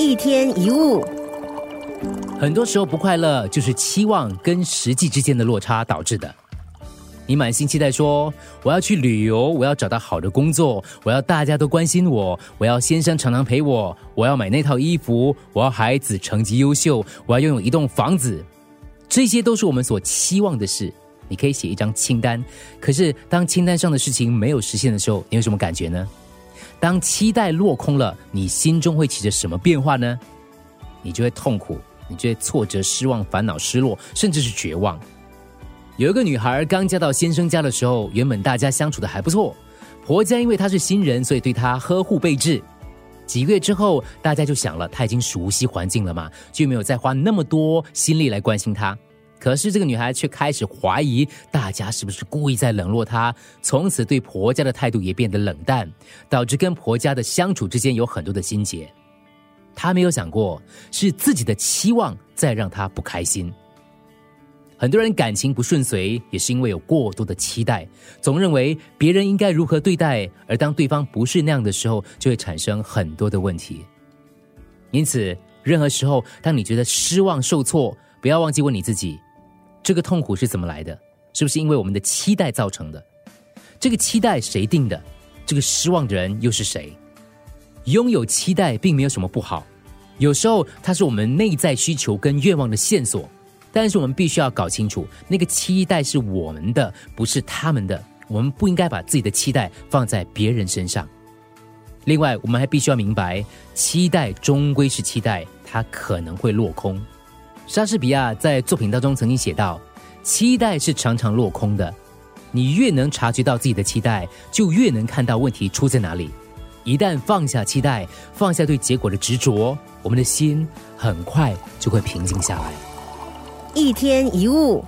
一天一物，很多时候不快乐就是期望跟实际之间的落差导致的。你满心期待说我要去旅游，我要找到好的工作，我要大家都关心我，我要先生常常陪我，我要买那套衣服，我要孩子成绩优秀，我要拥有一栋房子，这些都是我们所期望的事。你可以写一张清单，可是当清单上的事情没有实现的时候，你有什么感觉呢？当期待落空了，你心中会起着什么变化呢？你就会痛苦，你就会挫折、失望、烦恼、失落，甚至是绝望。有一个女孩刚嫁到先生家的时候，原本大家相处的还不错，婆家因为她是新人，所以对她呵护备至。几个月之后，大家就想了，她已经熟悉环境了嘛，就没有再花那么多心力来关心她。可是这个女孩却开始怀疑，大家是不是故意在冷落她？从此对婆家的态度也变得冷淡，导致跟婆家的相处之间有很多的心结。她没有想过，是自己的期望在让她不开心。很多人感情不顺遂，也是因为有过多的期待，总认为别人应该如何对待，而当对方不是那样的时候，就会产生很多的问题。因此，任何时候当你觉得失望、受挫，不要忘记问你自己：这个痛苦是怎么来的？是不是因为我们的期待造成的？这个期待谁定的？这个失望的人又是谁？拥有期待并没有什么不好，有时候它是我们内在需求跟愿望的线索。但是我们必须要搞清楚，那个期待是我们的，不是他们的。我们不应该把自己的期待放在别人身上。另外，我们还必须要明白，期待终归是期待，它可能会落空。莎士比亚在作品当中曾经写到：“期待是常常落空的。你越能察觉到自己的期待，就越能看到问题出在哪里。一旦放下期待，放下对结果的执着，我们的心很快就会平静下来。”一天一物。